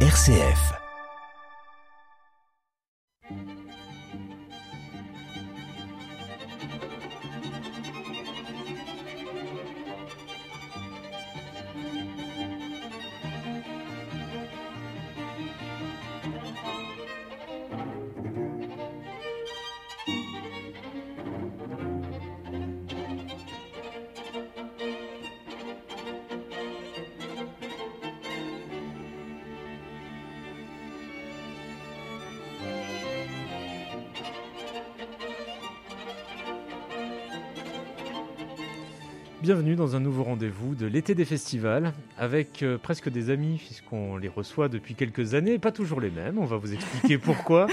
RCF. Bienvenue dans un nouveau rendez-vous de l'été des festivals avec euh, presque des amis puisqu'on les reçoit depuis quelques années, pas toujours les mêmes, on va vous expliquer pourquoi.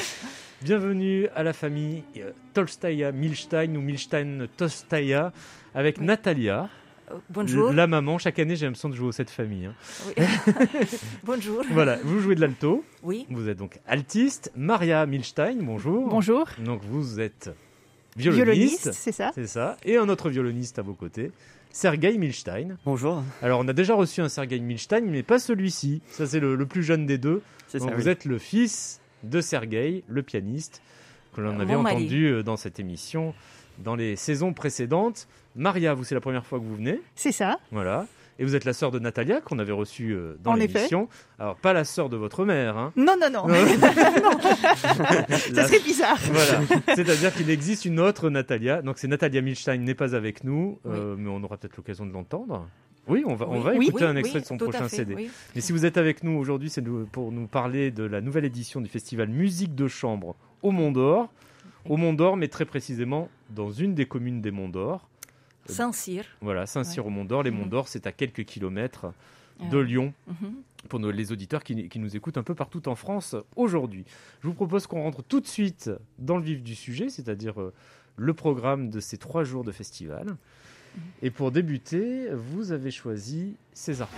Bienvenue à la famille euh, Tolstaya Milstein ou Milstein Tolstaya avec Natalia. Euh, Bonjour. La maman, chaque année j'ai l'impression de jouer aux cette famille. hein. Oui. Bonjour. Voilà, vous jouez de l'alto, Oui. vous êtes donc altiste. Maria Milstein, bonjour. Bonjour. Donc vous êtes violoniste. c'est ça C'est ça. Et un autre violoniste à vos côtés, Sergei Milstein. Bonjour, Alors, on a déjà reçu un Sergei Milstein, mais pas celui-ci. Ça, c'est le, le plus jeune des deux. c'est Donc, ça. vous oui. êtes le fils de Sergei, le pianiste, que l'on avait mon entendu euh, dans cette émission dans les saisons précédentes. Maria, vous, c'est la première fois que vous venez. C'est ça. Voilà. Et vous êtes la sœur de Natalia, qu'on avait reçue euh, dans l'émission. Alors, pas la sœur de votre mère, hein. Non, non, non. Ça serait bizarre. Voilà, c'est-à-dire qu'il existe une autre Natalia. Donc c'est Natalia Milstein n'est pas avec nous, euh, mais on aura peut-être l'occasion de l'entendre. Oui, on va, on va Oui, écouter Oui, un extrait oui, de son prochain fait, CD. Mais si vous êtes avec nous aujourd'hui, c'est pour nous parler de la nouvelle édition du festival Musique de Chambre au Mont d'Or. Au Mont d'Or, mais très précisément dans une des communes des Monts d'Or. Saint-Cyr. Voilà, Saint-Cyr au Mont d'Or. Les Monts Mhm. d'Or, c'est à quelques kilomètres de Euh, Lyon mhm. pour nos- les auditeurs qui, qui nous écoutent un peu partout en France aujourd'hui. Je vous propose qu'on rentre tout de suite dans le vif du sujet, c'est-à-dire euh, le programme de ces trois jours de festival. Et pour débuter, vous avez choisi César.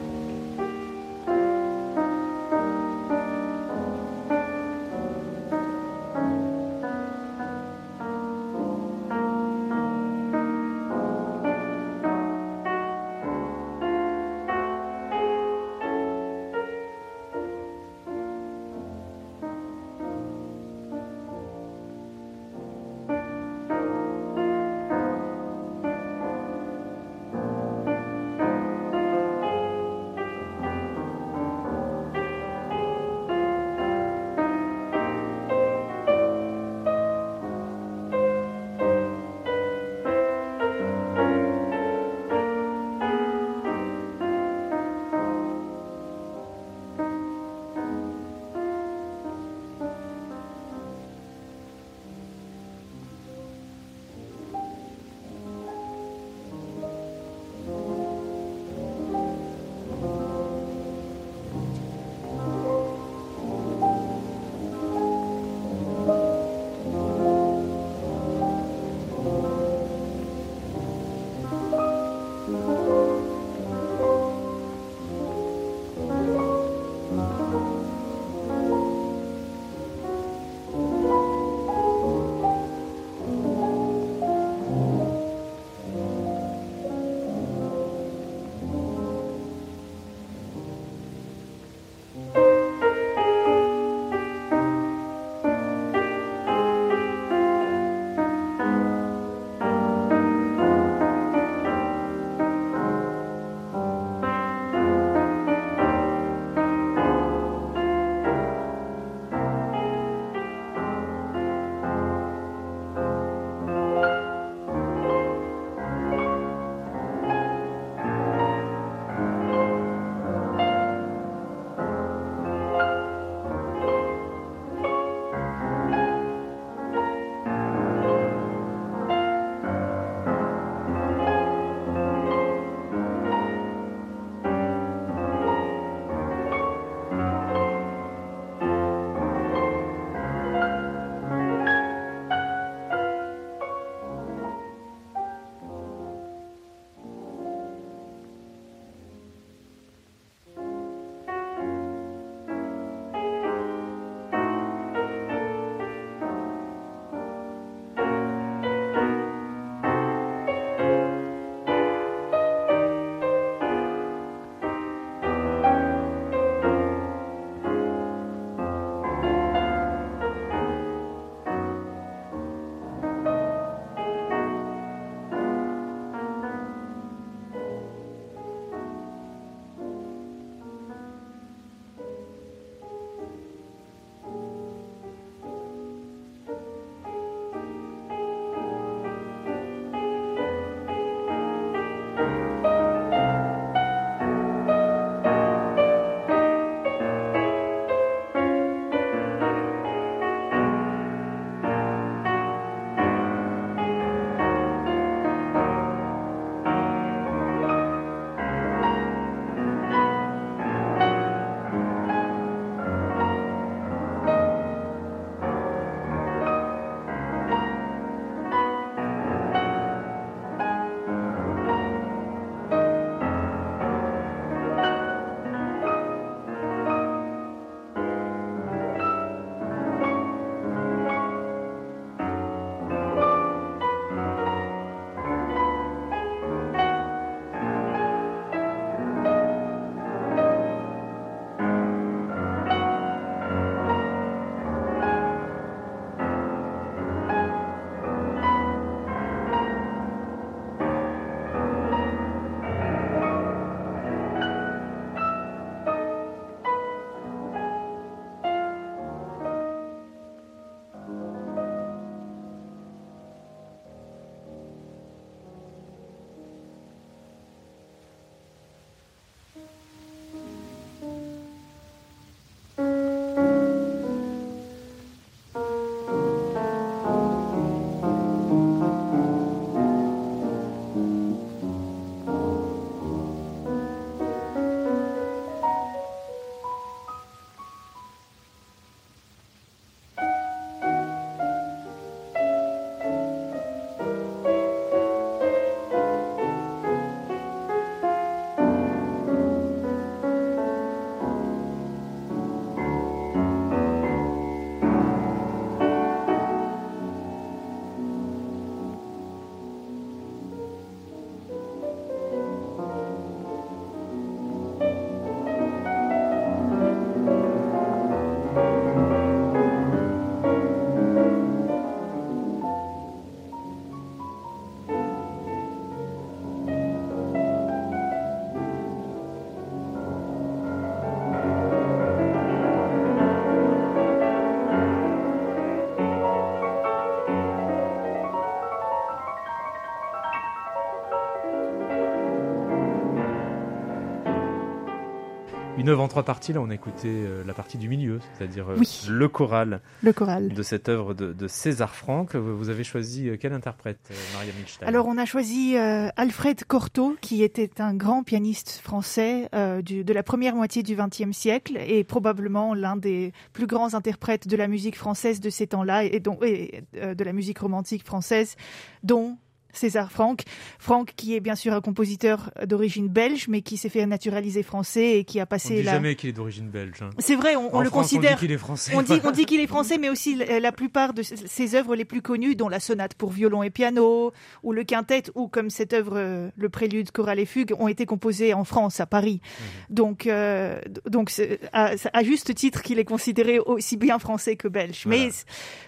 Une œuvre en trois parties, là on a écouté euh, la partie du milieu, c'est-à-dire euh, Oui. le choral Le choral. de cette œuvre de, de César Franck. Vous avez choisi euh, quel interprète, Maria Milstein? Alors on a choisi Alfred Cortot, qui était un grand pianiste français du- de la première moitié du XXe siècle et probablement l'un des plus grands interprètes de la musique française de ces temps-là et, et, de la musique romantique française, dont César Franck. Franck qui est bien sûr un compositeur d'origine belge, mais qui s'est fait naturaliser français et qui a On passé dit la... jamais qu'il est d'origine belge. hein. C'est vrai, on, on le France, considère... On dit qu'il est français. On dit, on dit qu'il est français, mais aussi la, la plupart de ses- œuvres les plus connues, dont la sonate pour violon et piano, ou le quintet, ou comme cette œuvre, euh, le prélude, chorale et fugue, ont été composées en France, à Paris. Donc, euh, donc à, à juste titre qu'il est considéré aussi bien français que belge. Voilà. Mais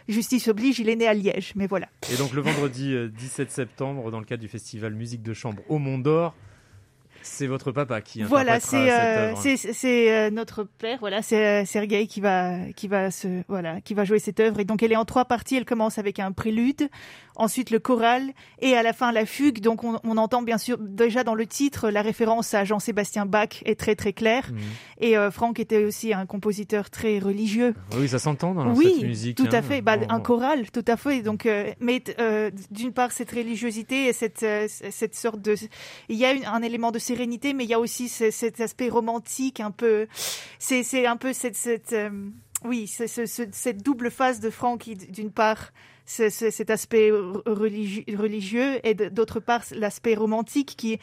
justice oblige, il est né à Liège. Mais voilà. Et donc le vendredi euh, 17 septembre, dans le cadre du festival Musique de Chambre au Mont d'Or, c'est votre papa qui Voilà, c'est cette euh, œuvre. c'est c'est, euh, notre père. Voilà, c'est euh, Sergueï qui va qui va se voilà qui va jouer cette œuvre. Et donc elle est en trois parties. Elle commence avec un prélude, ensuite le choral et à la fin la fugue. Donc on, on entend bien sûr déjà dans le titre la référence à Jean-Sébastien Bach est très très claire. Mhm. Et euh, Franck était aussi un compositeur très religieux. Oui, ça s'entend dans oui, cette musique. tout à hein. fait. Bah, On- un choral, tout à fait. Donc, mais d'une part cette religiosité et cette cette sorte de, il y a une- un élément de mais il y a aussi ce- cet aspect romantique, un peu. C'est un peu cette euh, oui, c'est ce- ce- cette double phase de Franck d'une part. Cet aspect re- religieux, et d'autre part l'aspect romantique qui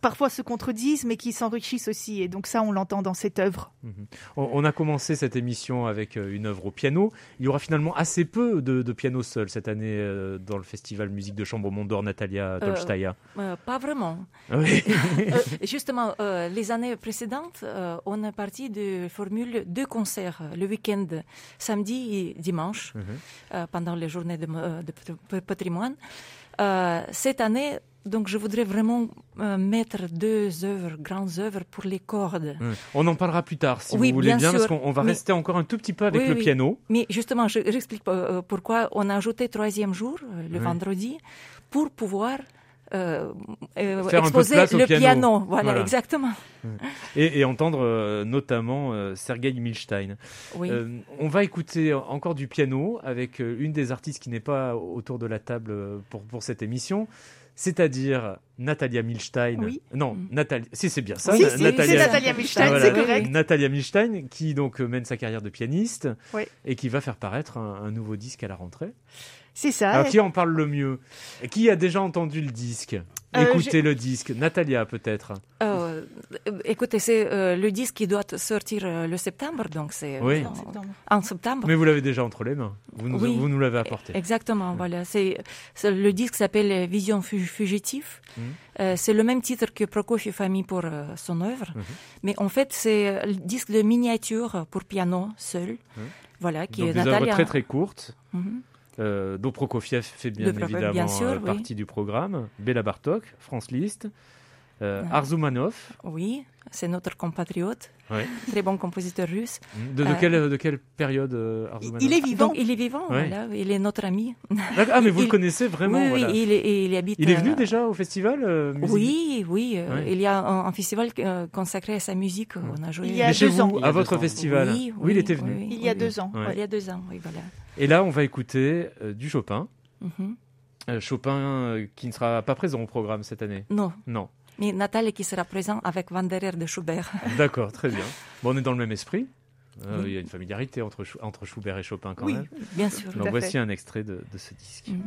parfois se contredisent mais qui s'enrichissent aussi et donc ça on l'entend dans cette œuvre. On, on a commencé cette émission avec euh, une œuvre au piano. Il y aura finalement assez peu de, de piano seul cette année euh, dans le festival Musique de Chambre au Mont d'Or, Natalia Tolstaya. Euh, pas vraiment. Oui. Euh, justement, euh, les années précédentes, euh, on est parti de formule deux concerts le week-end, samedi et dimanche, Mhm. euh, pendant les journées de, euh, de pat- patrimoine. Euh, cette année, donc, je voudrais vraiment euh, mettre deux œuvres, grandes œuvres pour les cordes. Mm. On en parlera plus tard si Oui, vous voulez bien, bien parce qu'on on va Mais- rester encore un tout petit peu avec Oui, le oui. piano. Mais justement, je j'explique euh, pourquoi on a ajouté troisième jour, euh, le vendredi, pour pouvoir euh, euh, exposer le piano. Voilà, Voilà. exactement. Et, et entendre euh, notamment euh, Sergei Milstein. Oui. Euh, on va écouter encore du piano avec euh, une des artistes qui n'est pas autour de la table pour, pour cette émission, c'est-à-dire Natalia Milstein. Oui. Non, Mm. Natalia. Si c'est bien ça. Oui, Natalia. Natalia Milstein, Voilà, c'est correct. Natalia Milstein qui donc mène sa carrière de pianiste Oui. et qui va faire paraître un, un nouveau disque à la rentrée. C'est ça. Alors qui en parle le mieux Qui a déjà entendu le disque Euh, Écoutez le disque. Natalia peut-être. Euh, euh, écoutez, c'est euh, le disque qui doit sortir euh, le septembre, donc c'est Oui. en, en septembre. Mais vous l'avez déjà entre les mains. Vous nous, Oui. vous nous l'avez apporté. Exactement, voilà. C'est c'est- le disque s'appelle Vision fu- fugitive. Euh, c'est le même titre que Prokofiev a mis pour euh, son œuvre, Mhm. mais en fait c'est le disque de miniature pour piano seul. Mhm. Voilà, qui Donc est des Natalia. très très courtes. Euh, Prokofiev fait bien évidemment bien sûr, euh, oui. partie du programme. Béla Bartok, France Liszt, euh, Ah. Arzumanov. Oui, c'est notre compatriote, Ouais. très bon compositeur russe. De, de Euh, quelle, de quelle période euh, Arzumanov? Il est vivant. Donc il est vivant, Ouais. voilà, il est notre ami. Ah, mais vous il- le connaissez vraiment oui, voilà. oui, il, habite. Il est venu euh, déjà au festival euh, Oui, oui. euh, Ouais. Il y a un, un festival euh, consacré à sa musique. On a joué. Il y a deux vous, ans. à Il y a votre festival. Oui, il était venu. oui, Il y a oui, deux ans. Il y a deux ans, oui, voilà. Et là, on va écouter euh, du Chopin. Mhm. Euh, Chopin euh, qui ne sera pas présent au programme cette année. Non, Non. mais Nathalie qui sera présent avec Wanderer de Schubert. D'accord, très bien. Bon, on est dans le même esprit. Oui. Il y a une familiarité entre, entre Schubert et Chopin quand Oui. même. Bien sûr. Donc voici fait. un extrait de, de ce disque. Mhm.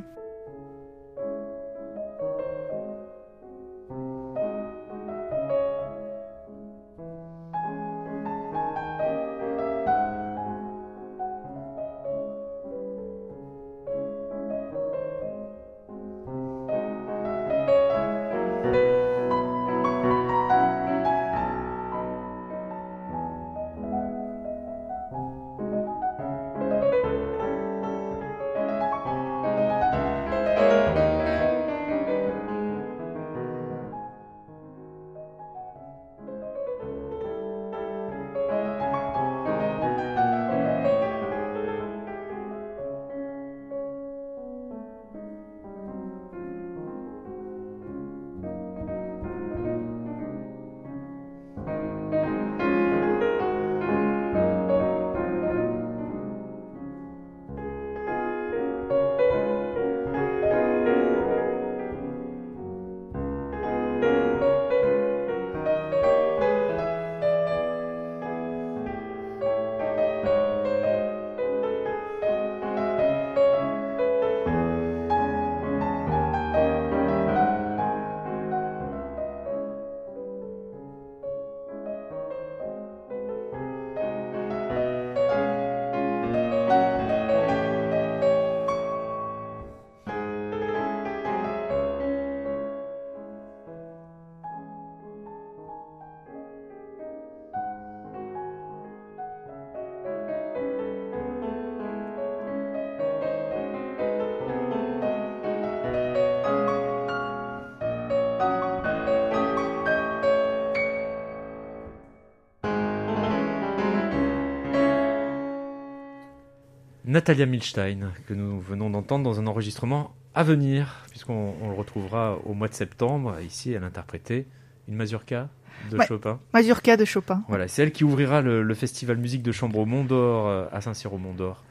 Natalia Milstein, que nous venons d'entendre dans un enregistrement à venir, puisqu'on le retrouvera au mois de septembre. Ici, elle interprétait une mazurka de Chopin. Mazurka de Chopin. Voilà, c'est elle qui ouvrira le, festival musique de chambre au Mont d'Or euh, à Saint-Cyr au Mont d'Or.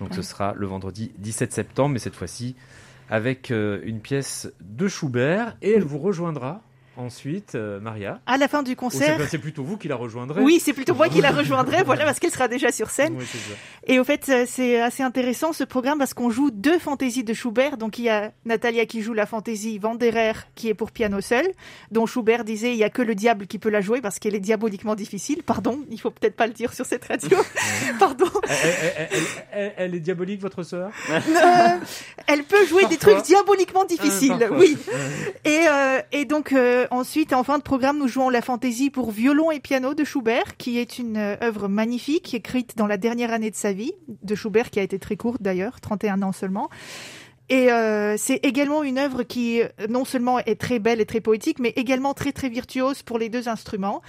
Donc ce sera le vendredi 17 septembre, mais cette fois-ci avec euh, une pièce de Schubert et elle vous rejoindra Ensuite, euh, Maria. À la fin du concert. c'est plutôt vous qui la rejoindrez. Oui, c'est plutôt moi qui la rejoindrai, voilà, parce qu'elle sera déjà sur scène. Et au fait, euh, c'est assez intéressant ce programme parce qu'on joue deux fantaisies de Schubert. Donc il y a Natalia qui joue la fantaisie Wanderer qui est pour piano seul, dont Schubert disait il y a que le diable qui peut la jouer parce qu'elle est diaboliquement difficile. Pardon, il faut peut-être pas le dire sur cette radio. Pardon. Elle, est diabolique, votre sœur euh, Elle peut jouer des trucs diaboliquement difficiles, oui. Et, et donc ensuite, en fin de programme, nous jouons la fantaisie pour violon et piano de Schubert, qui est une euh, œuvre magnifique, écrite dans la dernière année de sa vie, de Schubert, qui a été très courte d'ailleurs, 31 ans seulement. Et euh, c'est également une œuvre qui euh, non seulement est très belle et très poétique, mais également très très virtuose pour les deux instruments.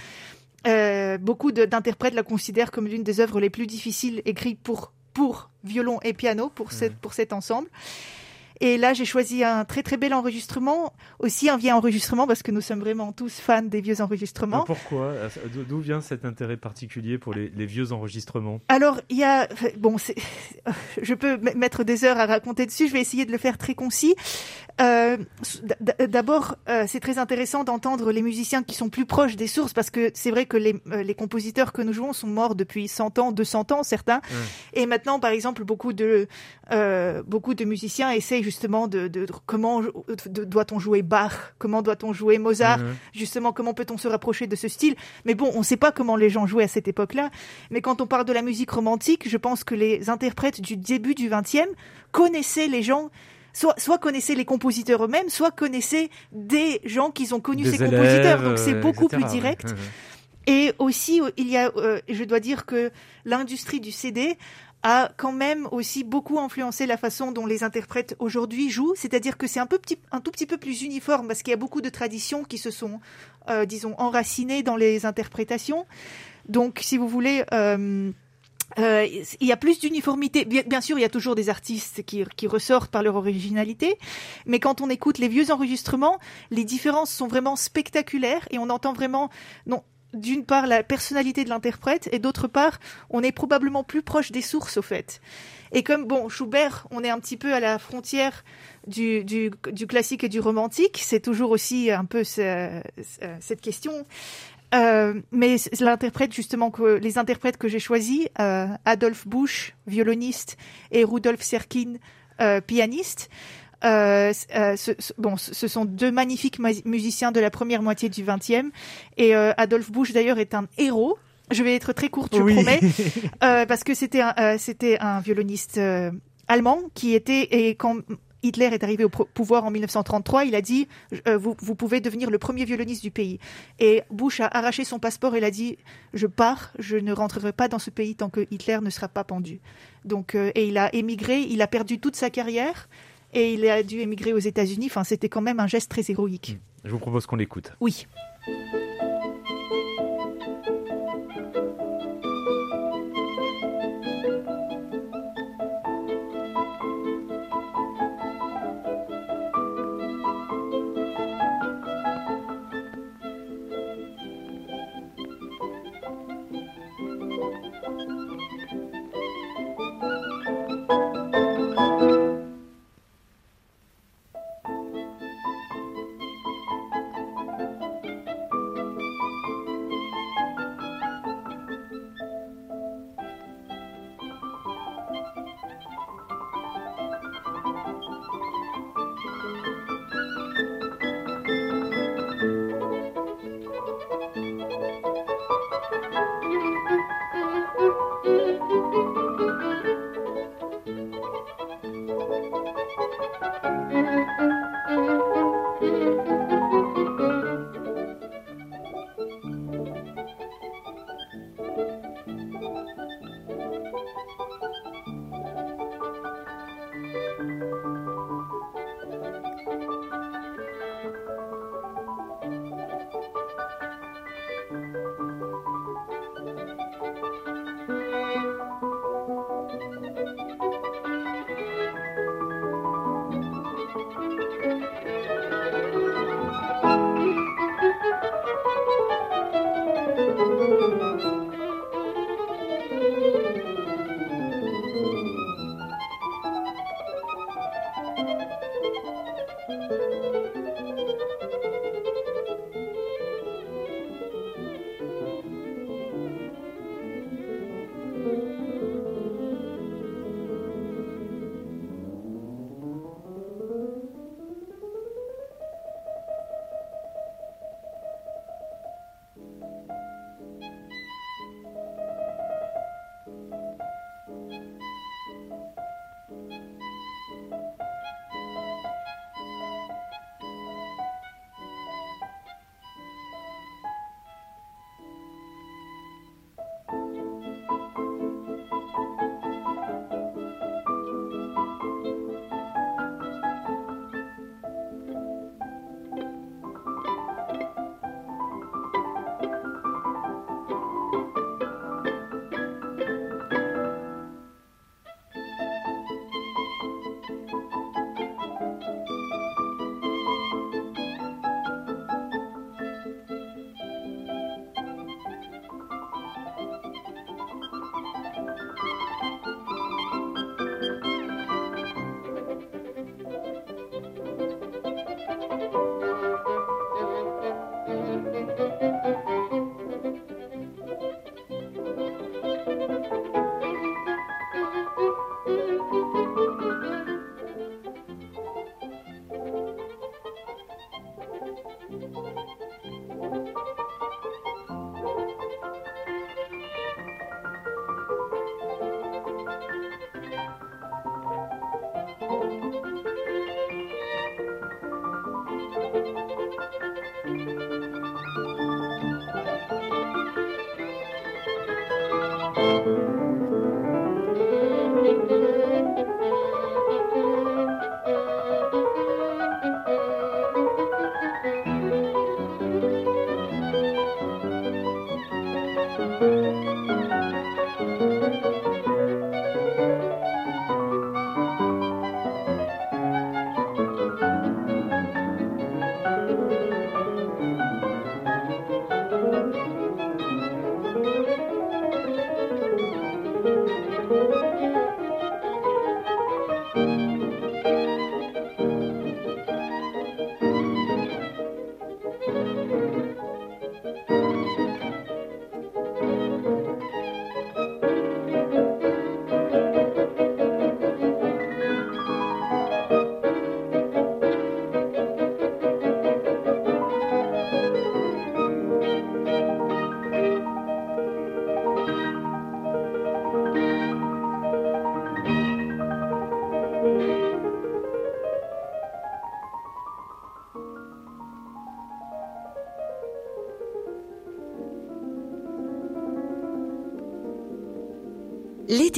beaucoup d'interprètes la considèrent comme l'une des œuvres les plus difficiles écrites pour pour violon et piano pour, cette, pour cet ensemble. Et là, j'ai choisi un très très bel enregistrement, aussi un vieil enregistrement parce que nous sommes vraiment tous fans des vieux enregistrements. pourquoi? Euh, D'où vient cet intérêt particulier pour les, vieux enregistrements? Alors, il y a bon, je peux mettre des heures à raconter dessus. Je vais essayer de le faire très concis. Euh, d'abord, euh, c'est très intéressant d'entendre les musiciens qui sont plus proches des sources parce que c'est vrai que les, les, compositeurs que nous jouons sont morts depuis 100 ans, 200 ans certains. Et maintenant, par exemple, beaucoup de beaucoup de musiciens essayent justement de, comment doit-on jouer Bach, comment doit-on jouer Mozart, mhm. justement comment peut-on se rapprocher de ce style? Mais bon, on ne sait pas comment les gens jouaient à cette époque-là. Mais quand on parle de la musique romantique, je pense que les interprètes du début du XXe connaissaient les gens Soit, soit, connaissaient les compositeurs eux-mêmes, soit connaissaient des gens qui ont connu ces compositeurs. Donc c'est beaucoup plus direct. Et aussi, il y a, euh, je dois dire que l'industrie du CD a quand même aussi beaucoup influencé la façon dont les interprètes aujourd'hui jouent, c'est-à-dire que c'est un, peu petit, un tout petit peu plus uniforme parce qu'il y a beaucoup de traditions qui se sont, euh, disons, enracinées dans les interprétations. Donc, si vous voulez... Euh, euh, il y a plus d'uniformité. Bien, sûr, il y a toujours des artistes qui, ressortent par leur originalité, mais quand on écoute les vieux enregistrements, les différences sont vraiment spectaculaires et on entend vraiment non d'une part la personnalité de l'interprète et d'autre part on est probablement plus proche des sources au fait. Et comme bon Schubert, on est un petit peu à la frontière du classique et du romantique, c'est toujours aussi un peu cette question. Euh, mais l'interprète justement que les interprètes que j'ai choisis, euh, Adolphe Busch, violoniste, et Rudolf Serkin, euh, pianiste, euh, euh, ce, bon, ce sont deux magnifiques musiciens de la première moitié du XXe. Et euh, Adolphe Busch, d'ailleurs, est un héros. Je vais être très courte, je promets, euh, parce que c'était un, euh, c'était un violoniste allemand qui était et quand Hitler est arrivé au pouvoir en 1933, il a dit vous, vous, pouvez devenir le premier violoniste du pays. Et Bush a arraché son passeport et il a dit je pars, je ne rentrerai pas dans ce pays tant que Hitler ne sera pas pendu. Donc et il a émigré, il a perdu toute sa carrière et il a dû émigrer aux États-Unis. Enfin, c'était quand même un geste très héroïque. Je vous propose qu'on l'écoute. Oui.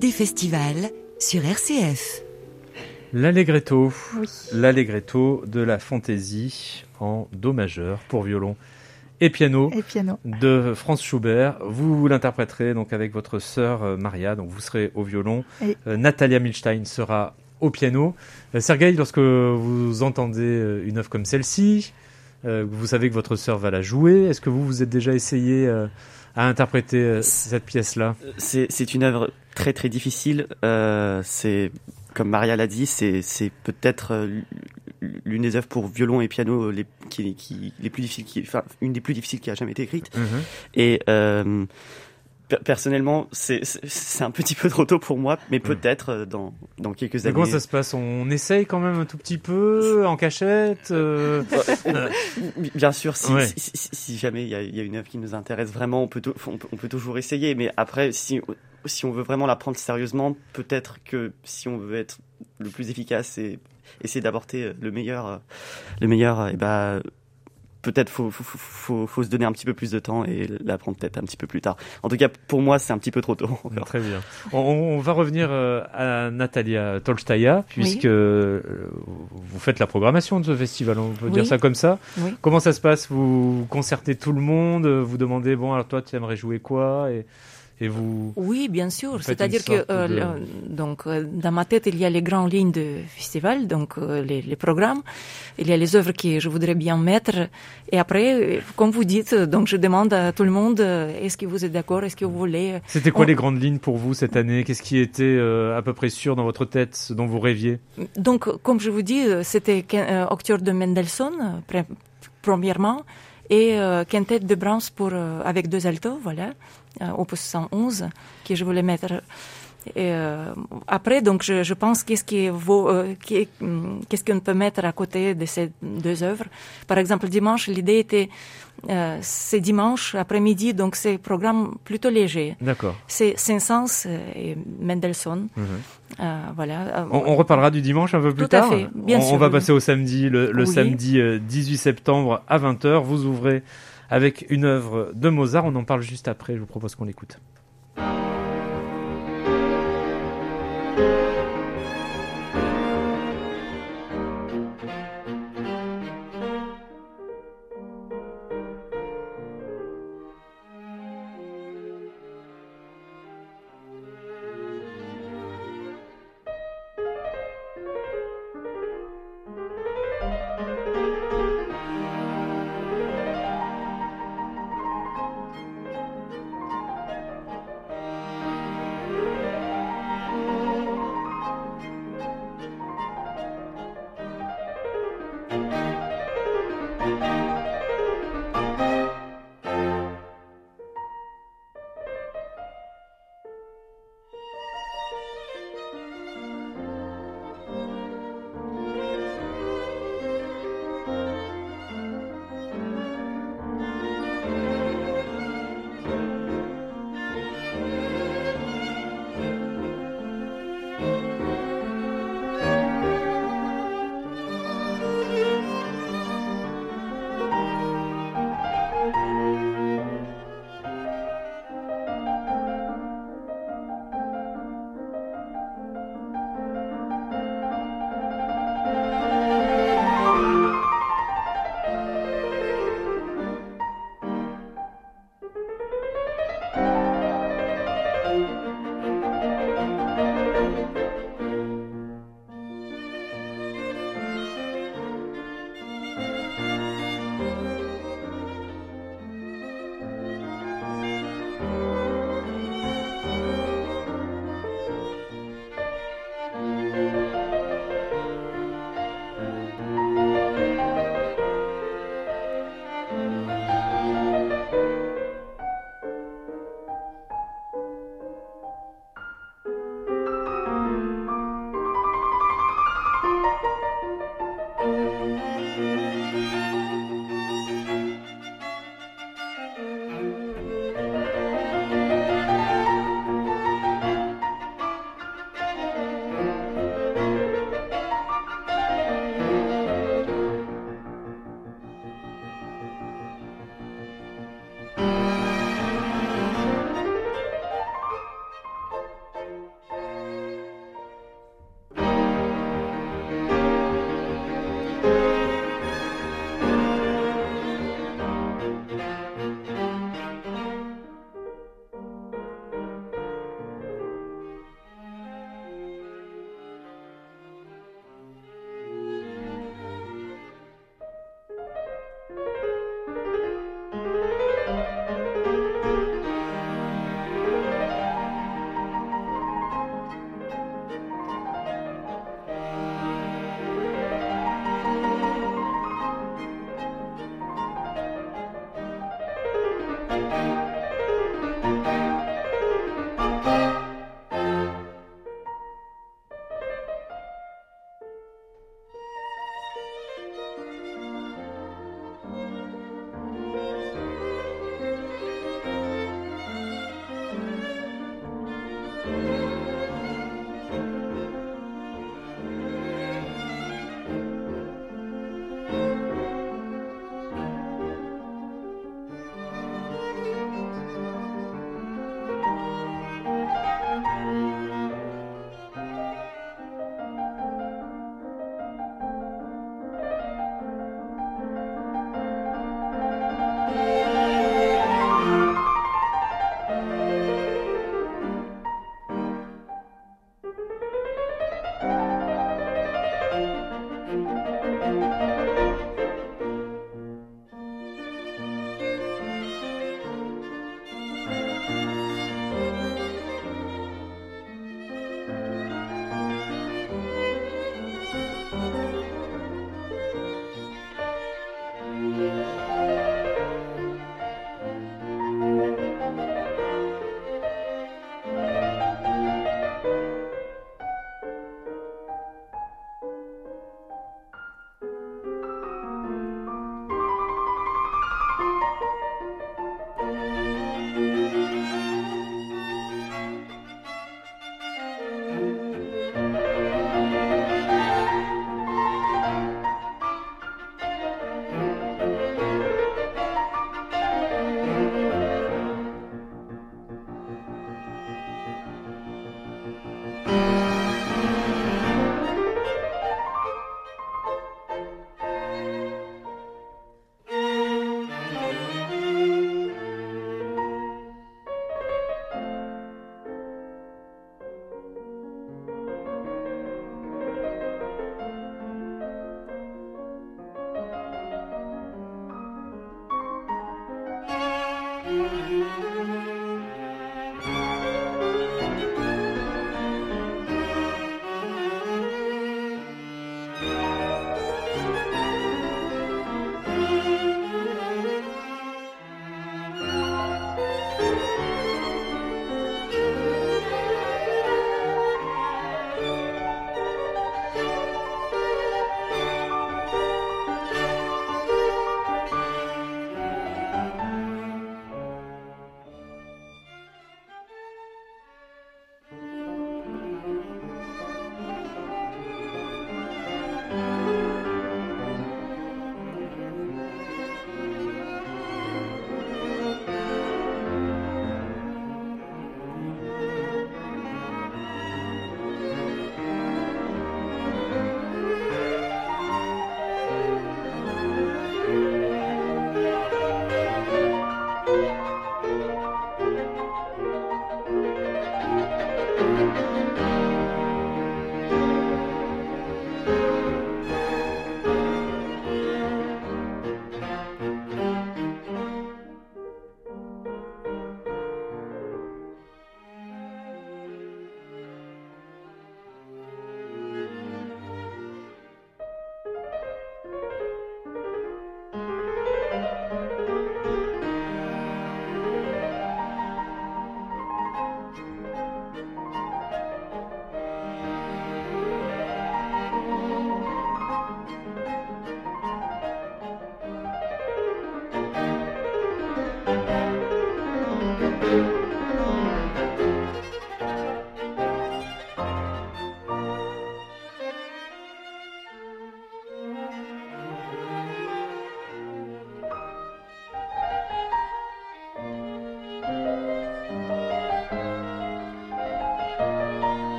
Des festivals sur RCF. L'allegretto, Oui. l'allegretto de la fantaisie en do majeur pour violon et piano Et piano. de Franz Schubert. Vous l'interpréterez donc avec votre sœur euh, Maria, donc vous serez au violon. Et- Euh, Natalia Milstein sera au piano. Euh, Sergueï, lorsque vous entendez euh, une œuvre comme celle-ci, euh, vous savez que votre sœur va la jouer. Est-ce que vous vous êtes déjà essayé euh, à interpréter euh, cette pièce-là C'est c'est une œuvre très très difficile. Euh, c'est comme Maria l'a dit, c'est c'est peut-être euh, l'une des œuvres pour violon et piano les qui, qui les plus difficiles, qui, enfin une des plus difficiles qui a jamais été écrite. Et euh, per- personnellement, c'est un petit peu trop tôt pour moi, mais peut-être euh, dans dans quelques Mais années. comment ça se passe? On essaye quand même un tout petit peu en cachette euh, Bi- Bien sûr, si, Ouais. si, si- si jamais il y a, y a une œuvre qui nous intéresse vraiment, on peut, on peut, on peut toujours essayer. Mais après, si, si on veut vraiment la prendre sérieusement, peut-être que si on veut être le plus efficace et essayer d'apporter le meilleur, euh, le meilleur, et ben peut-être faut, faut, faut, faut, faut se donner un petit peu plus de temps et la prendre peut-être un petit peu plus tard. En tout cas, pour moi, c'est un petit peu trop tôt. encore. Très bien. On, on va revenir euh, à Natalia Tolstaya, puisque euh, vous faites la programmation de ce festival, on peut Oui. dire ça comme ça. Oui. Comment ça se passe? Vous concertez tout le monde, vous demandez, bon, alors toi, tu aimerais jouer quoi? Et, et vous... Oui, bien sûr. C'est-à-dire que euh, de- le- donc euh, dans ma tête il y a les grandes lignes de festival, donc euh, les, les programmes, il y a les œuvres que je voudrais bien mettre, et après, comme vous dites, donc je demande à tout le monde est-ce que vous êtes d'accord, est-ce que vous voulez. C'était quoi On- les grandes lignes pour vous cette année? Qu'est-ce qui était euh, à peu près sûr dans votre tête, ce dont vous rêviez? Donc, comme je vous dis, c'était Octobre de Mendelssohn, pre- premièrement, et euh, Quintet de Brahms pour, euh, avec deux altos, voilà, euh, opus 111, que je voulais mettre. Et, euh, après, donc, je, je pense qu'est-ce qui vaut, euh, hum, qu'est-ce qu'on peut mettre à côté de ces deux œuvres. Par exemple, dimanche, l'idée était, euh, c'est dimanche après-midi, donc c'est un programme plutôt léger. D'accord. C'est Saint-Saëns et Mendelssohn. Mhm. Euh, voilà. On, on reparlera du dimanche un peu plus Tout à tard. fait, bien on, sûr, on va oui. passer au samedi, le, le Oui. samedi euh, 18 septembre à 20h. Vous ouvrez avec une œuvre de Mozart. On en parle juste après. Je vous propose qu'on l'écoute.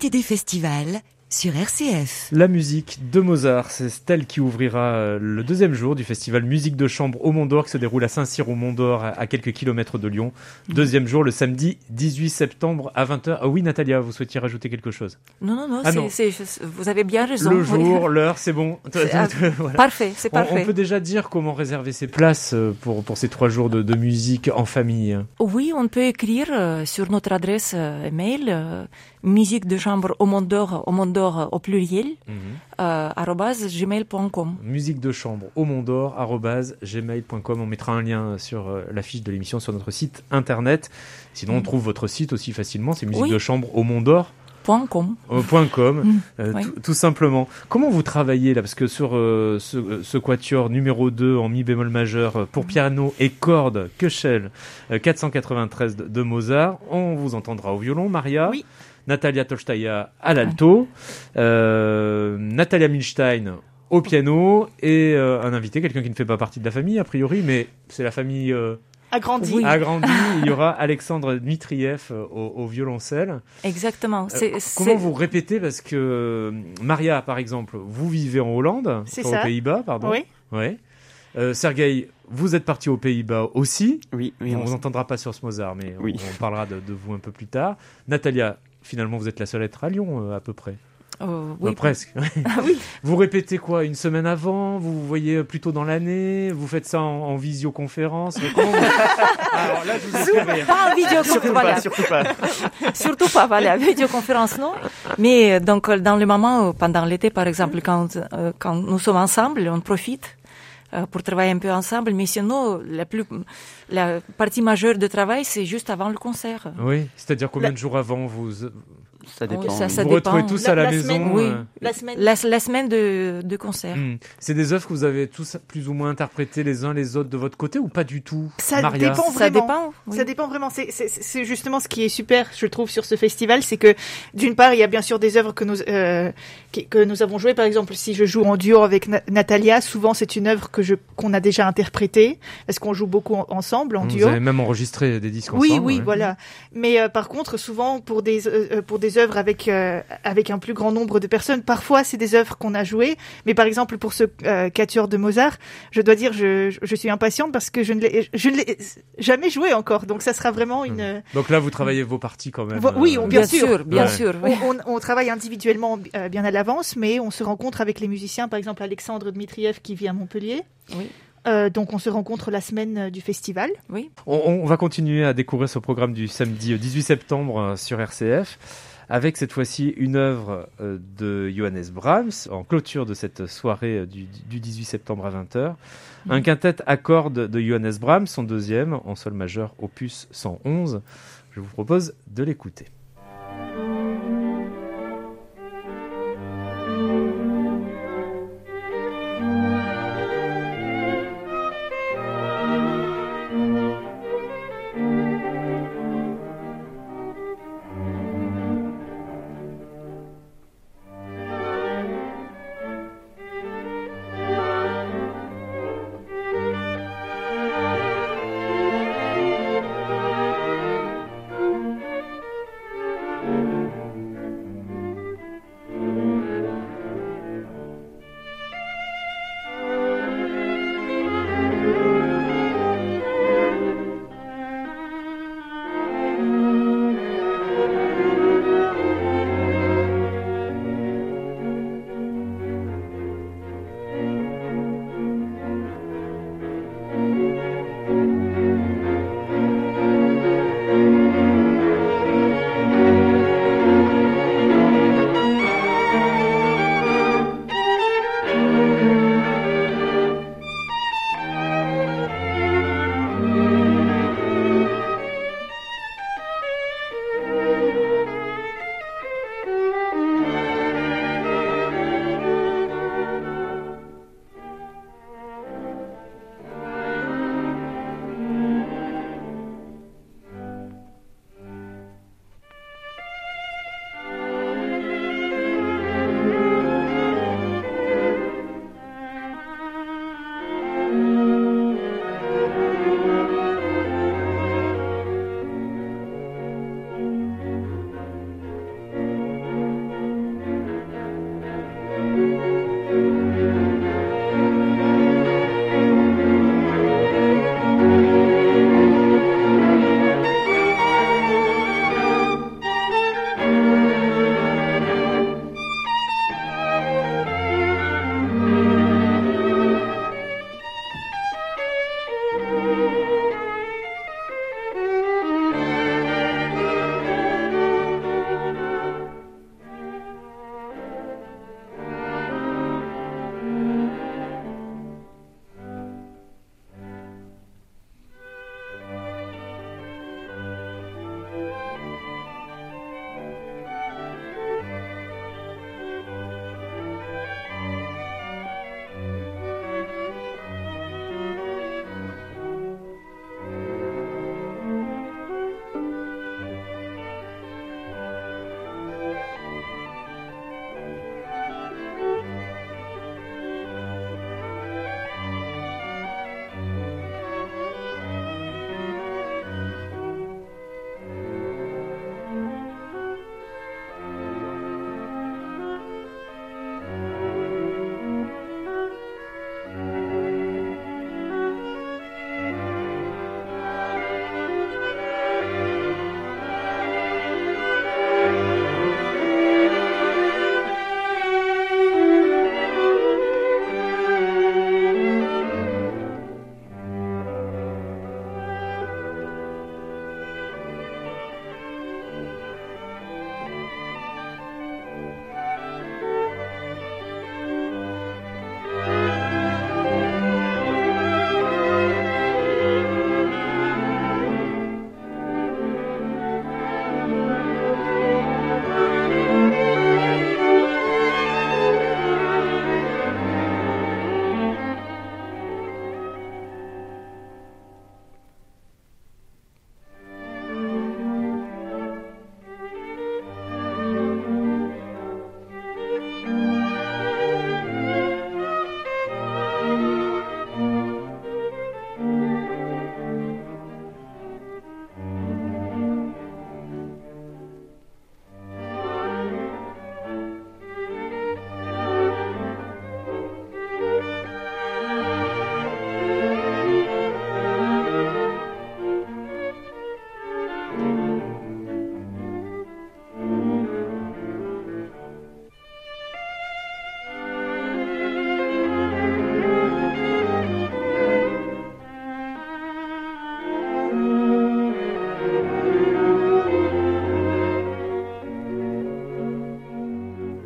L'été des festivals sur RCF. La musique de Mozart, c'est Stella qui ouvrira euh, le deuxième jour du festival Musique de Chambre au Mont d'Or qui se déroule à Saint-Cyr au Mont d'Or à quelques kilomètres de Lyon. Deuxième jour le samedi 18 septembre à 20h. Ah oui Natalia, vous souhaitiez rajouter quelque chose? Non, non, non, Ah non. vous avez bien raison. Le jour, l'heure, c'est bon. Ah, Voilà. Parfait, c'est parfait. on peut déjà dire comment réserver ses places euh, pour, pour ces trois jours de, de musique en famille. Oui, on peut écrire euh, sur notre adresse email musique de chambre au monde d'or, au monde d'or euh, au pluriel, gmail.com. Musique de chambre au Mont d'Or, gmail.com. On mettra un lien sur euh, la fiche de l'émission sur notre site internet. Sinon, on trouve votre site aussi facilement. C'est musique Oui. de chambre au Mont d'Or. Point com. Euh, point .com, Mm, euh, oui. tout, simplement. Comment vous travaillez là? Parce que sur euh, ce, ce quatuor numéro 2 en mi bémol majeur pour piano et cordes Köchel euh, 493 de, de Mozart, on vous entendra au violon, Maria. Oui. Natalia Tolstaya à l'alto, euh, Natalia Milstein au piano et euh, un invité, quelqu'un qui ne fait pas partie de la famille a priori, mais c'est la famille euh, Agrandi. Oui. agrandie. Il y aura Alexandre Dmitriev euh, au, au violoncelle. Exactement. Euh, comment vous répétez? Parce que Maria, par exemple, vous vivez en Hollande, C'est enfin, aux. Pays-Bas, pardon. Oui. Ouais. Euh, Sergueï, vous êtes parti aux Pays-Bas aussi. Oui, oui, on on vous entendra pas sur ce Mozart, mais on- parlera de, de vous un peu plus tard. Natalia, finalement, vous êtes la seule à être à Lyon, euh, à peu près. euh, Euh, presque. Ah oui. Vous répétez quoi Une semaine avant? Vous voyez plutôt dans l'année? Vous faites ça en, en visioconférence? Vous- Alors là, je vous ai. Pas en vidéoconférence. Surtout voilà. pas, surtout pas. Surtout pas, voilà, vidéoconférence, non. Mais euh, donc, euh, dans le moment, euh, pendant l'été, par exemple, quand, euh, quand nous sommes ensemble, on profite euh, pour travailler un peu ensemble. Mais sinon, la, plus, la partie majeure de travail, c'est juste avant le concert. Oui, c'est-à-dire combien La- de jours avant vous Ça dépend. Oh, ça- ça vous dépend. retrouvez tous La- à la, la maison semaine, oui. euh, La semaine. La, la semaine de, de concert. Hmm. C'est des œuvres que vous avez tous plus ou moins interprétées les uns les autres de votre côté ou pas du tout Ça Maria dépend Ça vraiment. dépend. oui. Ça dépend vraiment. C'est- C'est c'est justement ce qui est super, je trouve, sur ce festival, c'est que d'une part, il y a bien sûr des œuvres que nous euh, que nous avons jouées. Par exemple, si je joue en duo avec Na- Natalia, souvent c'est une œuvre que je qu'on a déjà interprétée, parce qu'on joue beaucoup en- ensemble en Vous duo. avez même enregistré des disques Oui, ensemble oui, ouais. voilà. Mais euh, par contre, souvent pour des pour des œuvres avec euh, avec un plus grand nombre de personnes, parfois c'est des œuvres qu'on a jouées. Mais par exemple pour ce euh, quatuor de Mozart, je dois dire, je, je suis impatiente parce que je ne l'ai je ne l'ai jamais joué encore. Donc ça sera vraiment une. euh, Donc là, vous travaillez vos parties quand même. Oui, euh, on- Bien, bien sûr. sûr, bien Ouais. sûr. On, oui. on- on travaille individuellement euh, bien à l'avance, mais on se rencontre avec les musiciens, par exemple Alexandre Dmitriev qui vit à Montpellier. Oui. Euh, donc on se rencontre la semaine du festival. Oui. On, on va continuer à découvrir ce programme du samedi euh, 18 septembre sur RCF. Avec cette fois-ci une œuvre euh, de Johannes Brahms en clôture de cette soirée euh, du, du 18 septembre à 20h. Un quintet à cordes de Johannes Brahms, son deuxième en sol majeur opus 111. Je vous propose de l'écouter.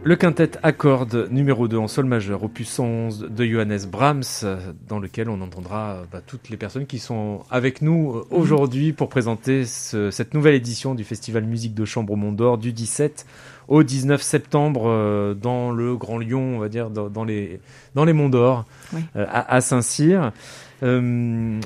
Le quintet Accord numéro 2 en sol majeur, opus 11 de Johannes Brahms, dans lequel on entendra bah, toutes les personnes qui sont avec nous euh, aujourd'hui pour présenter ce- cette nouvelle édition du Festival Musique de Chambre au Mont d'Or du 17 au 19 septembre euh, dans le Grand Lyon, on va dire, dans, dans les, dans les Monts d'Or, Oui. euh, à, à Saint-Cyr. Euh,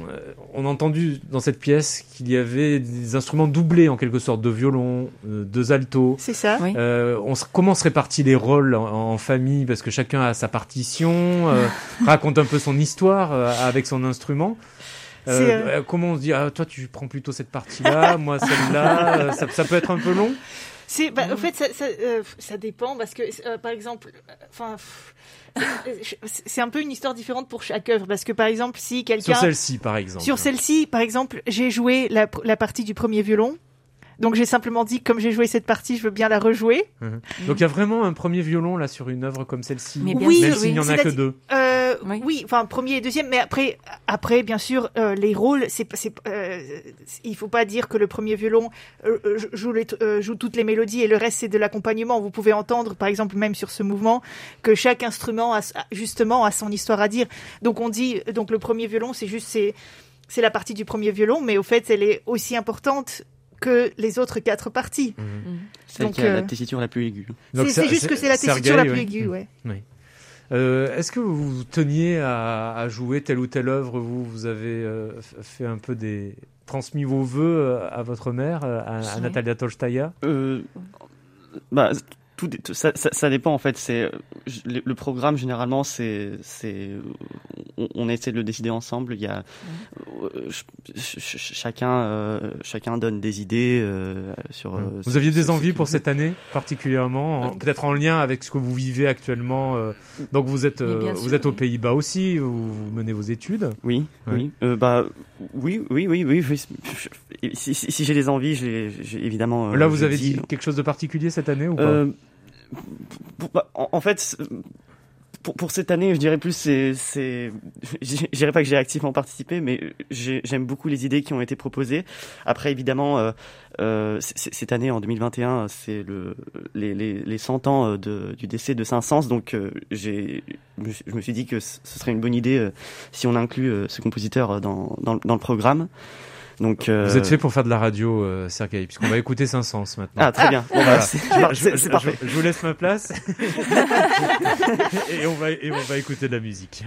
on a entendu dans cette pièce qu'il y avait des instruments doublés en quelque sorte, de violon, euh, deux altos. C'est ça. Oui. Euh, on se- comment se répartit les rôles en, en famille? Parce que chacun a sa partition, euh, raconte un peu son histoire euh, avec son instrument. Euh, euh, euh, comment on se dit ah, toi tu prends plutôt cette partie-là, moi celle-là, ça, ça peut être un peu long. C'est, bah, en fait, ça, ça, euh, ça dépend parce que, euh, par exemple, euh, enfin, pff, c'est- c'est un peu une histoire différente pour chaque œuvre parce que, par exemple, si quelqu'un Sur celle-ci par exemple. Sur celle-ci, par exemple, j'ai joué la, la partie du premier violon. Donc j'ai simplement dit, comme j'ai joué cette partie, je veux bien la rejouer. Donc il y a vraiment un premier violon là sur une œuvre comme celle-ci. Mais bien Oui, Même s'il oui. n'y en a que deux. Euh, Oui. oui. enfin premier et deuxième, mais après, après bien sûr, euh, les rôles, c'est, c'est, euh, il faut pas dire que le premier violon euh, euh, joue, les, euh, joue toutes les mélodies et le reste c'est de l'accompagnement. Vous pouvez entendre, par exemple, même sur ce mouvement, que chaque instrument a justement a son histoire à dire. Donc on dit, donc le premier violon, c'est juste c'est, c'est la partie du premier violon, mais au fait, elle est aussi importante que les autres quatre parties. Celle Donc, qui a la euh, tessiture la plus aiguë. C'est, juste que c'est la tessiture la plus oui. aiguë, ouais. Euh, Est-ce que vous teniez à, à jouer telle ou telle œuvre? Vous, vous avez euh, fait un peu des transmis vos voeux à votre mère, à, à Oui. Natalia Tolstaya. Euh, bah, tout, dé- tout- ça, ça, ça dépend en fait. C'est le, le programme généralement, c'est c'est on, on essaie de le décider ensemble. Il y a euh, ch- ch- ch- chacun euh, chacun donne des idées euh, sur. euh, Vous aviez des envies pour cette année particulièrement, en- peut-être en lien avec ce que vous vivez actuellement. euh, donc vous êtes euh, vous sûr, êtes aux. Pays-Bas aussi, vous, vous menez vos études. Oui, Ouais. oui, euh, bah oui, oui, oui, oui. oui, si si, si j'ai des envies, j'ai évidemment. euh, Là, vous avez dit quelque chose de particulier cette année ou pas? En, en fait, pour, pour cette année, je dirais plus, c'est, je dirais pas que j'ai activement participé, mais j'ai- j'aime beaucoup les idées qui ont été proposées. Après, évidemment, euh, euh, cette année, en 2021, c'est le, les, les, les 100 ans euh, du décès de Saint-Saëns, donc je me suis- dit que ce serait une bonne idée si on inclut ce compositeur dans, dans le programme. Donc, euh, Vous êtes fait pour faire de la radio, euh, Sergueï, puisqu'on va écouter Saint-Saëns maintenant. Ah, très bien. Bon, bah, Voilà. c'est, Je- c'est- je- parfait. je vous laisse ma place. et, on va, et on va écouter de la musique.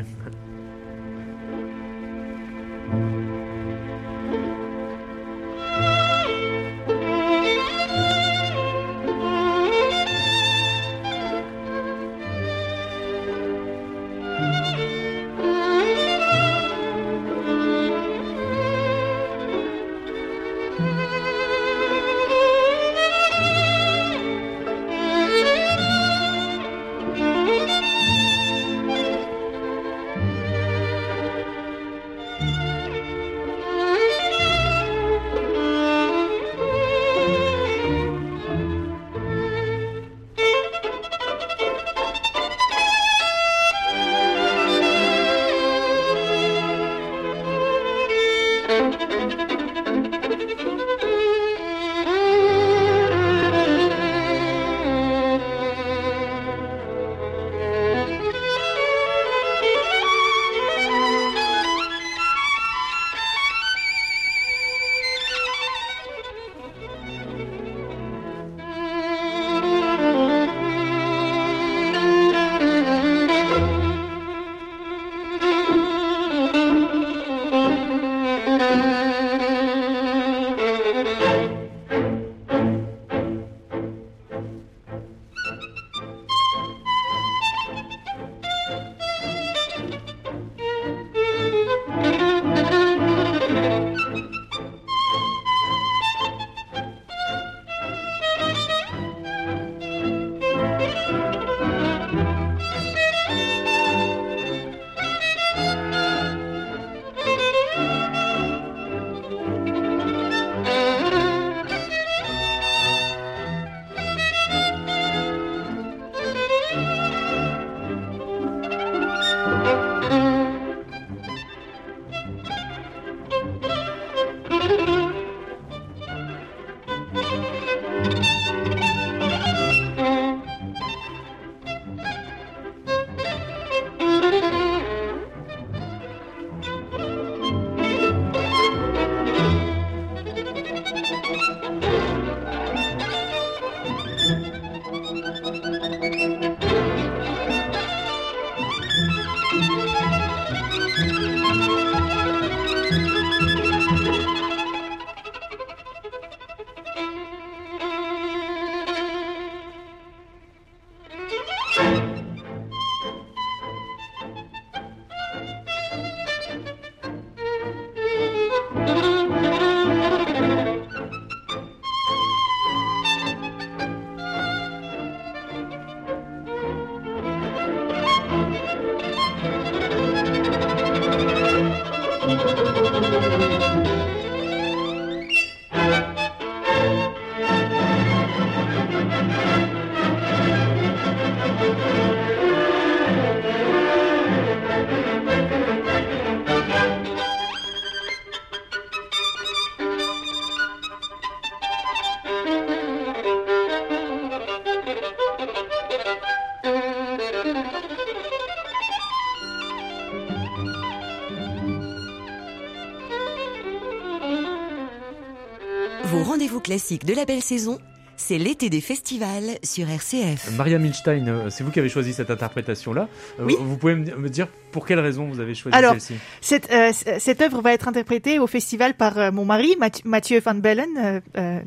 Classiques de la belle saison, c'est l'été des festivals sur RCF. Maria Milstein, euh, c'est vous qui avez choisi cette interprétation-là. Euh, Oui. Vous pouvez me dire pour quelle raison vous avez choisi celle-ci? Cette, euh, cette œuvre va être interprétée au festival par euh, mon mari, Math- Mathieu van Bellen, euh,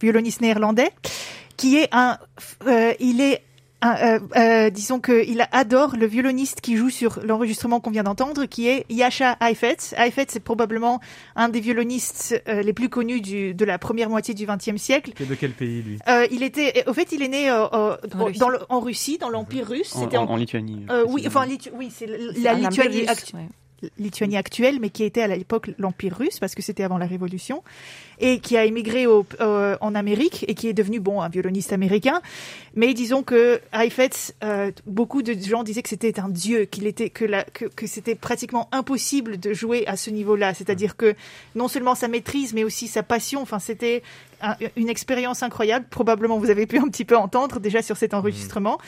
violoniste néerlandais, qui est un, il est un, euh, euh, disons que il adore le violoniste qui joue sur l'enregistrement qu'on vient d'entendre, qui est Yasha Heifetz. Heifetz, c'est probablement un des violonistes euh, les plus connus du, de la première moitié du XXe siècle. De quel pays, lui? Euh, il était, au fait, il est né euh, euh, En Russie. dans, le- en Russie, dans l'Empire russe. En, en- en Lituanie. euh, oui, enfin, Litu- oui, c'est la, Lituanie actuelle. ouais. Lituanie actuelle, mais qui était à l'époque l'Empire russe, parce que c'était avant la Révolution, et qui a émigré au, euh, en Amérique et qui est devenu bon un violoniste américain. Mais disons que Heifetz, euh, beaucoup de gens disaient que c'était un dieu, qu'il était que, que, que c'était pratiquement impossible de jouer à ce niveau-là. C'est-à-dire que non seulement sa maîtrise, mais aussi sa passion. Enfin, c'était un- une expérience incroyable. Probablement, vous avez pu un petit peu entendre déjà sur cet enregistrement.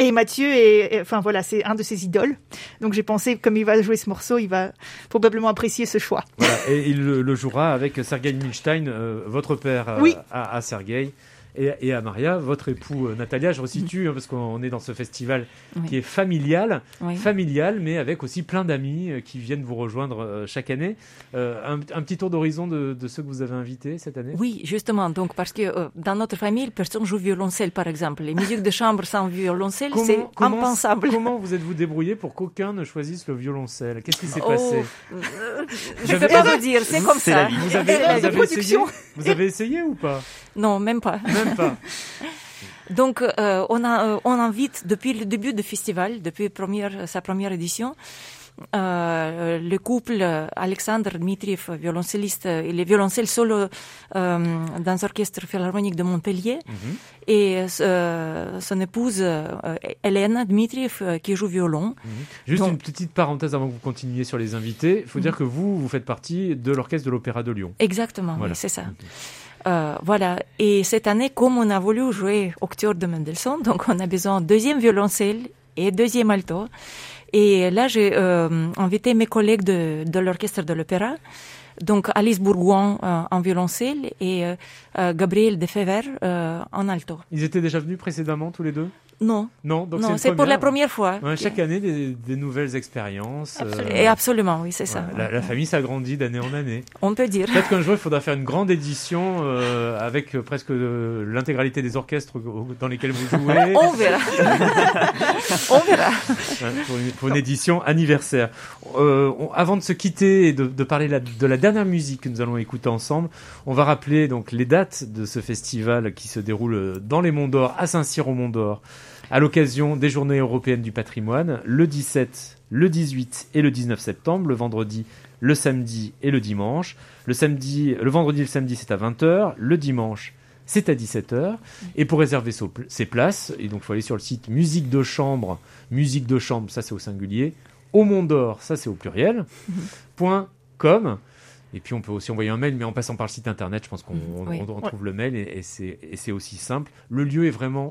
Et Mathieu est, enfin voilà, c'est un de ses idoles. Donc j'ai pensé, comme il va jouer ce morceau, il va probablement apprécier ce choix. Voilà, et il le, jouera avec Sergei Milstein, euh, votre père euh, Oui. à, à Sergei. Et, et à Maria, votre époux euh, Natalia, je resitue, hein, parce qu'on est dans ce festival Oui. qui est familial, Oui. familial, mais avec aussi plein d'amis euh, qui viennent vous rejoindre euh, chaque année. Euh, un, un petit tour d'horizon de, de ceux que vous avez invités cette année? Oui, justement. Donc, parce que euh, dans notre famille, personne joue violoncelle, par exemple. Les musiques de chambre sans violoncelle, c'est impensable. comment vous êtes-vous débrouillé pour qu'aucun ne choisisse le violoncelle? Qu'est-ce qui s'est Oh, passé? je J'avais- peux pas vous dire, c'est comme C'est ça. la vie. Vous avez, vous avez essayé. Vous avez essayé ou pas? Non, même pas. Même pas. Donc, euh, on, a, euh, on invite depuis le début du festival, depuis première, sa première édition, euh, le couple Alexandre Dmitriev, violoncelliste, il est violoncelle solo euh, dans l'orchestre philharmonique de Montpellier, Mhm. et euh, son épouse Hélène Dmitriev qui joue violon. Juste Donc- une petite parenthèse avant que vous continuiez sur les invités. Il faut dire que vous, vous faites partie de l'orchestre de l'Opéra de Lyon. Exactement, Voilà. oui, c'est ça. Euh, voilà. Et cette année, comme on a voulu jouer Octobre de Mendelssohn, donc on a besoin de deuxième violoncelle et deuxième alto. Et là, j'ai euh, invité mes collègues de, de l'orchestre de l'opéra, donc Alice Bourgoin euh, en violoncelle et euh, euh, Gabriel Defever en alto. Ils étaient déjà venus précédemment tous les deux? Non, Non, donc non, une c'est pour la première fois. Ouais, chaque année, des, des nouvelles expériences. euh, Et absolument, oui, c'est ça. la, la famille s'agrandit d'année en année. On peut dire. Peut-être qu'un jour, il faudra faire une grande édition euh, avec euh, presque euh, l'intégralité des orchestres dans lesquels vous jouez. On verra. on verra. Pour, une, pour une édition anniversaire. On- avant de se quitter et de, de parler la- de la dernière musique que nous allons écouter ensemble, on va rappeler donc les dates de ce festival qui se déroule dans les Monts d'Or, à Saint-Cyr au Mont d'Or, à l'occasion des Journées européennes du patrimoine, le 17, le 18 et le 19 septembre, le vendredi, le samedi et le dimanche. Le samedi, le vendredi et le samedi, c'est à 20h, le dimanche, c'est à 17h. Et pour réserver ses places, et donc il faut aller sur le site musique de chambre, musique de chambre, ça c'est au singulier, au Mont d'Or, ça c'est au pluriel, point com. Et puis on peut aussi envoyer un mail, mais en passant par le site internet, je pense qu'on on- Oui. on- on trouve le mail et, et c'est aussi simple. Le lieu est vraiment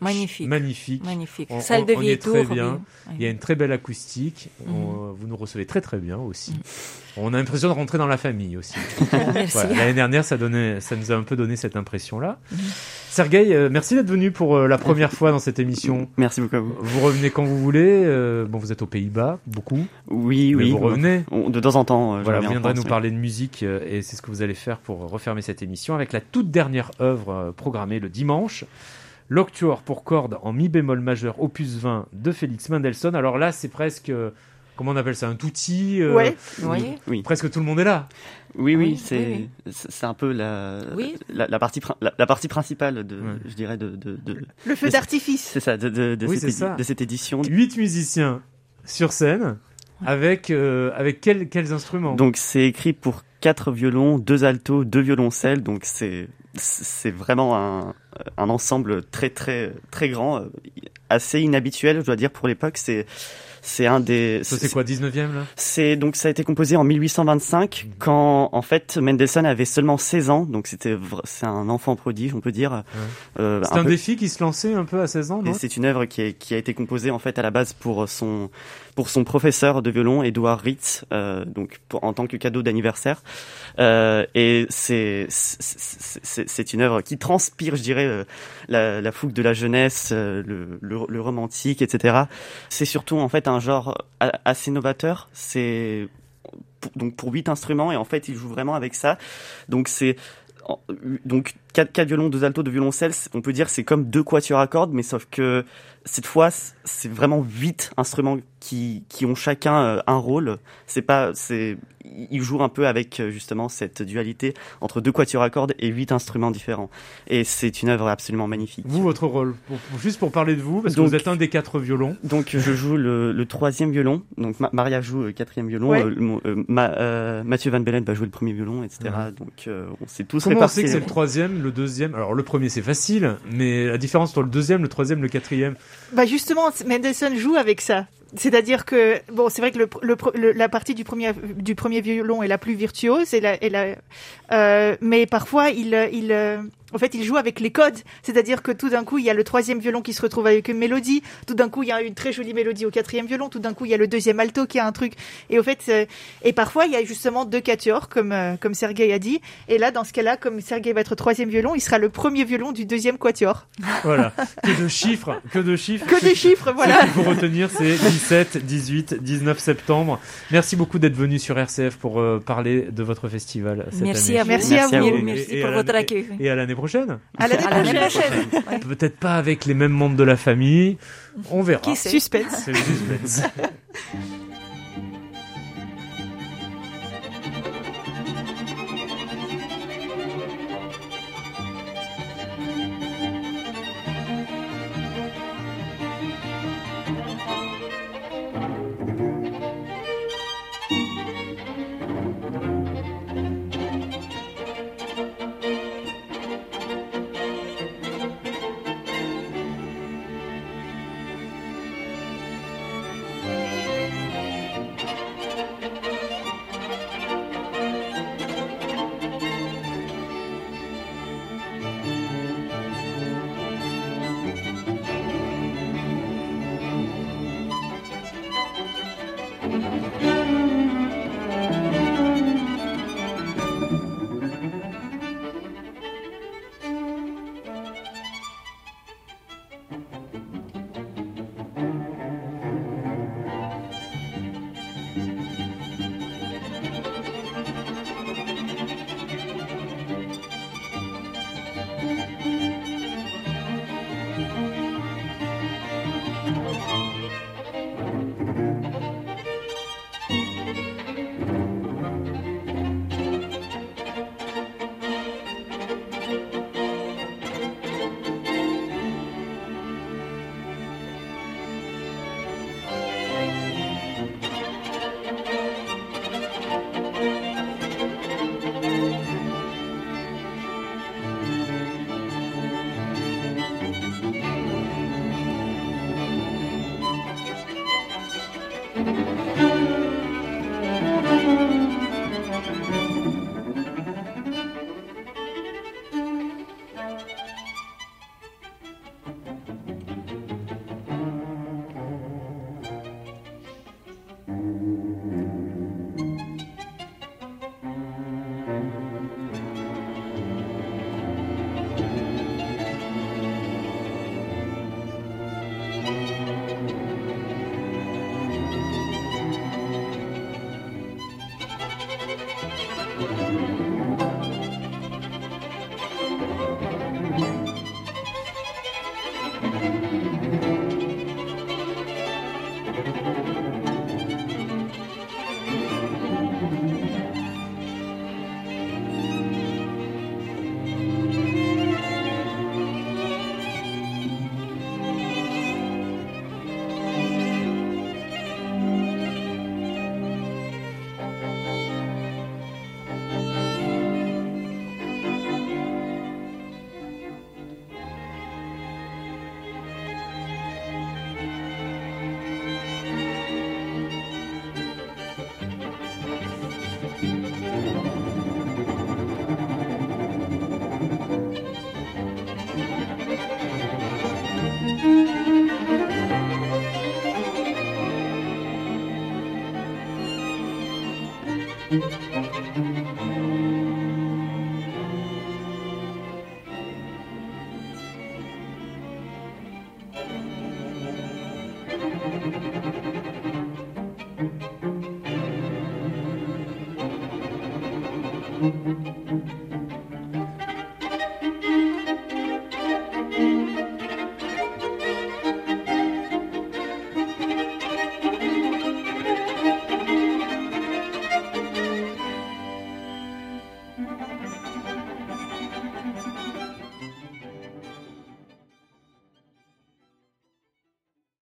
Magnifique. magnifique. Magnifique. On- Salle on- de on vieille est très tour. bien. oui. Il y a une très belle acoustique. Mhm. On- vous nous recevez très très bien aussi. On a l'impression de rentrer dans la famille aussi. Merci. Voilà, L'année dernière, ça, donnait, ça nous a un peu donné cette impression-là. Mhm. Sergueï, euh, merci d'être venu pour euh, la première fois dans cette émission. Merci beaucoup à vous. Vous revenez quand vous voulez. euh, bon, vous êtes aux Pays-Bas, beaucoup. Oui, mais oui. vous revenez. On- de temps en temps, euh, Voilà, vous en viendrez nous parler de musique euh, et c'est ce que vous allez faire pour refermer cette émission avec la toute dernière œuvre euh, programmée le dimanche. L'Octuor pour cordes en mi bémol majeur opus 20 de Félix Mendelssohn. Alors là, c'est presque, euh, comment on appelle ça, un touti euh, Ouais. Vous voyez Oui, Presque tout le monde est là. oui, oui, Oui, c'est oui, un peu la, Oui. la, la partie la, la partie principale de, Ouais. je dirais de, de, de Le feu d'artifice. c'est ça, de, de, de Oui, cette, ça. cette édition. Huit musiciens sur scène avec, euh, avec quels, quels instruments? Donc c'est écrit pour quatre violons, deux altos, deux violoncelles, donc c'est c'est vraiment un, un ensemble très très très grand, assez inhabituel, je dois dire pour l'époque. C'est c'est un des. Ça c'est quoi, 19e là? C'est donc ça a été composé en 1825 mmh. quand en fait Mendelssohn avait seulement 16 ans, donc c'était c'est un enfant prodige, on peut dire. Euh, c'est un, défi qui se lançait un peu à 16 ans, non? C'est une œuvre qui, est, qui a été composée en fait à la base pour son pour son professeur de violon, Edouard Ritz, euh, donc en tant que cadeau d'anniversaire. Euh, et c'est c'est une œuvre qui transpire, je dirais, euh, la, la fougue de la jeunesse, euh, le, le, le romantique, etc. C'est surtout en fait un genre assez novateur. C'est donc pour huit instruments et en fait il joue vraiment avec ça. Donc c'est donc quatre, quatre violons, deux altos, deux violoncelles, on peut dire c'est comme deux quatuors à cordes, mais sauf que cette fois c'est vraiment huit instruments qui, qui ont chacun euh, un rôle. C'est pas, c'est, il joue un peu avec euh, justement cette dualité entre deux quatuors à cordes et huit instruments différents. Et c'est une œuvre absolument magnifique. Vous, votre rôle, juste pour parler de vous, parce que vous êtes un des quatre violons. Donc je joue le, le troisième violon. Donc Maria joue le quatrième violon. Euh, Mathieu Van Bellen va jouer le premier violon, etc. Donc on s'est tous Comment on sait que c'est le troisième, le deuxième Alors le premier c'est facile, mais la différence entre le deuxième, le troisième, le quatrième. Bah justement, Mendelssohn joue avec ça. C'est-à-dire que bon, c'est vrai que le, la partie du premier du premier violon est la plus virtuose, et la, et la, euh, mais parfois il il en fait, il joue avec les codes, c'est-à-dire que tout d'un coup, il y a le troisième violon qui se retrouve avec une mélodie, tout d'un coup, il y a une très jolie mélodie au quatrième violon, tout d'un coup, il y a le deuxième alto qui a un truc, et au fait, euh, et parfois, il y a justement deux quatuors, comme euh, comme Sergei a dit, et là, dans ce cas-là, comme Sergei va être troisième violon, il sera le premier violon du deuxième quatuor. Voilà, que de chiffres, que de chiffres. Que des chiffres, voilà. Ce qu'il faut retenir, c'est 17, 18, 19 septembre. Merci beaucoup d'être venu sur RCF pour euh, parler de votre festival cette merci année. À merci, à vous. Merci, pour votre accueil. Et à l'année prochaine. À l'année prochaine. Peut-être pas avec les mêmes membres de la famille. On verra. Qui Suspense. suspense.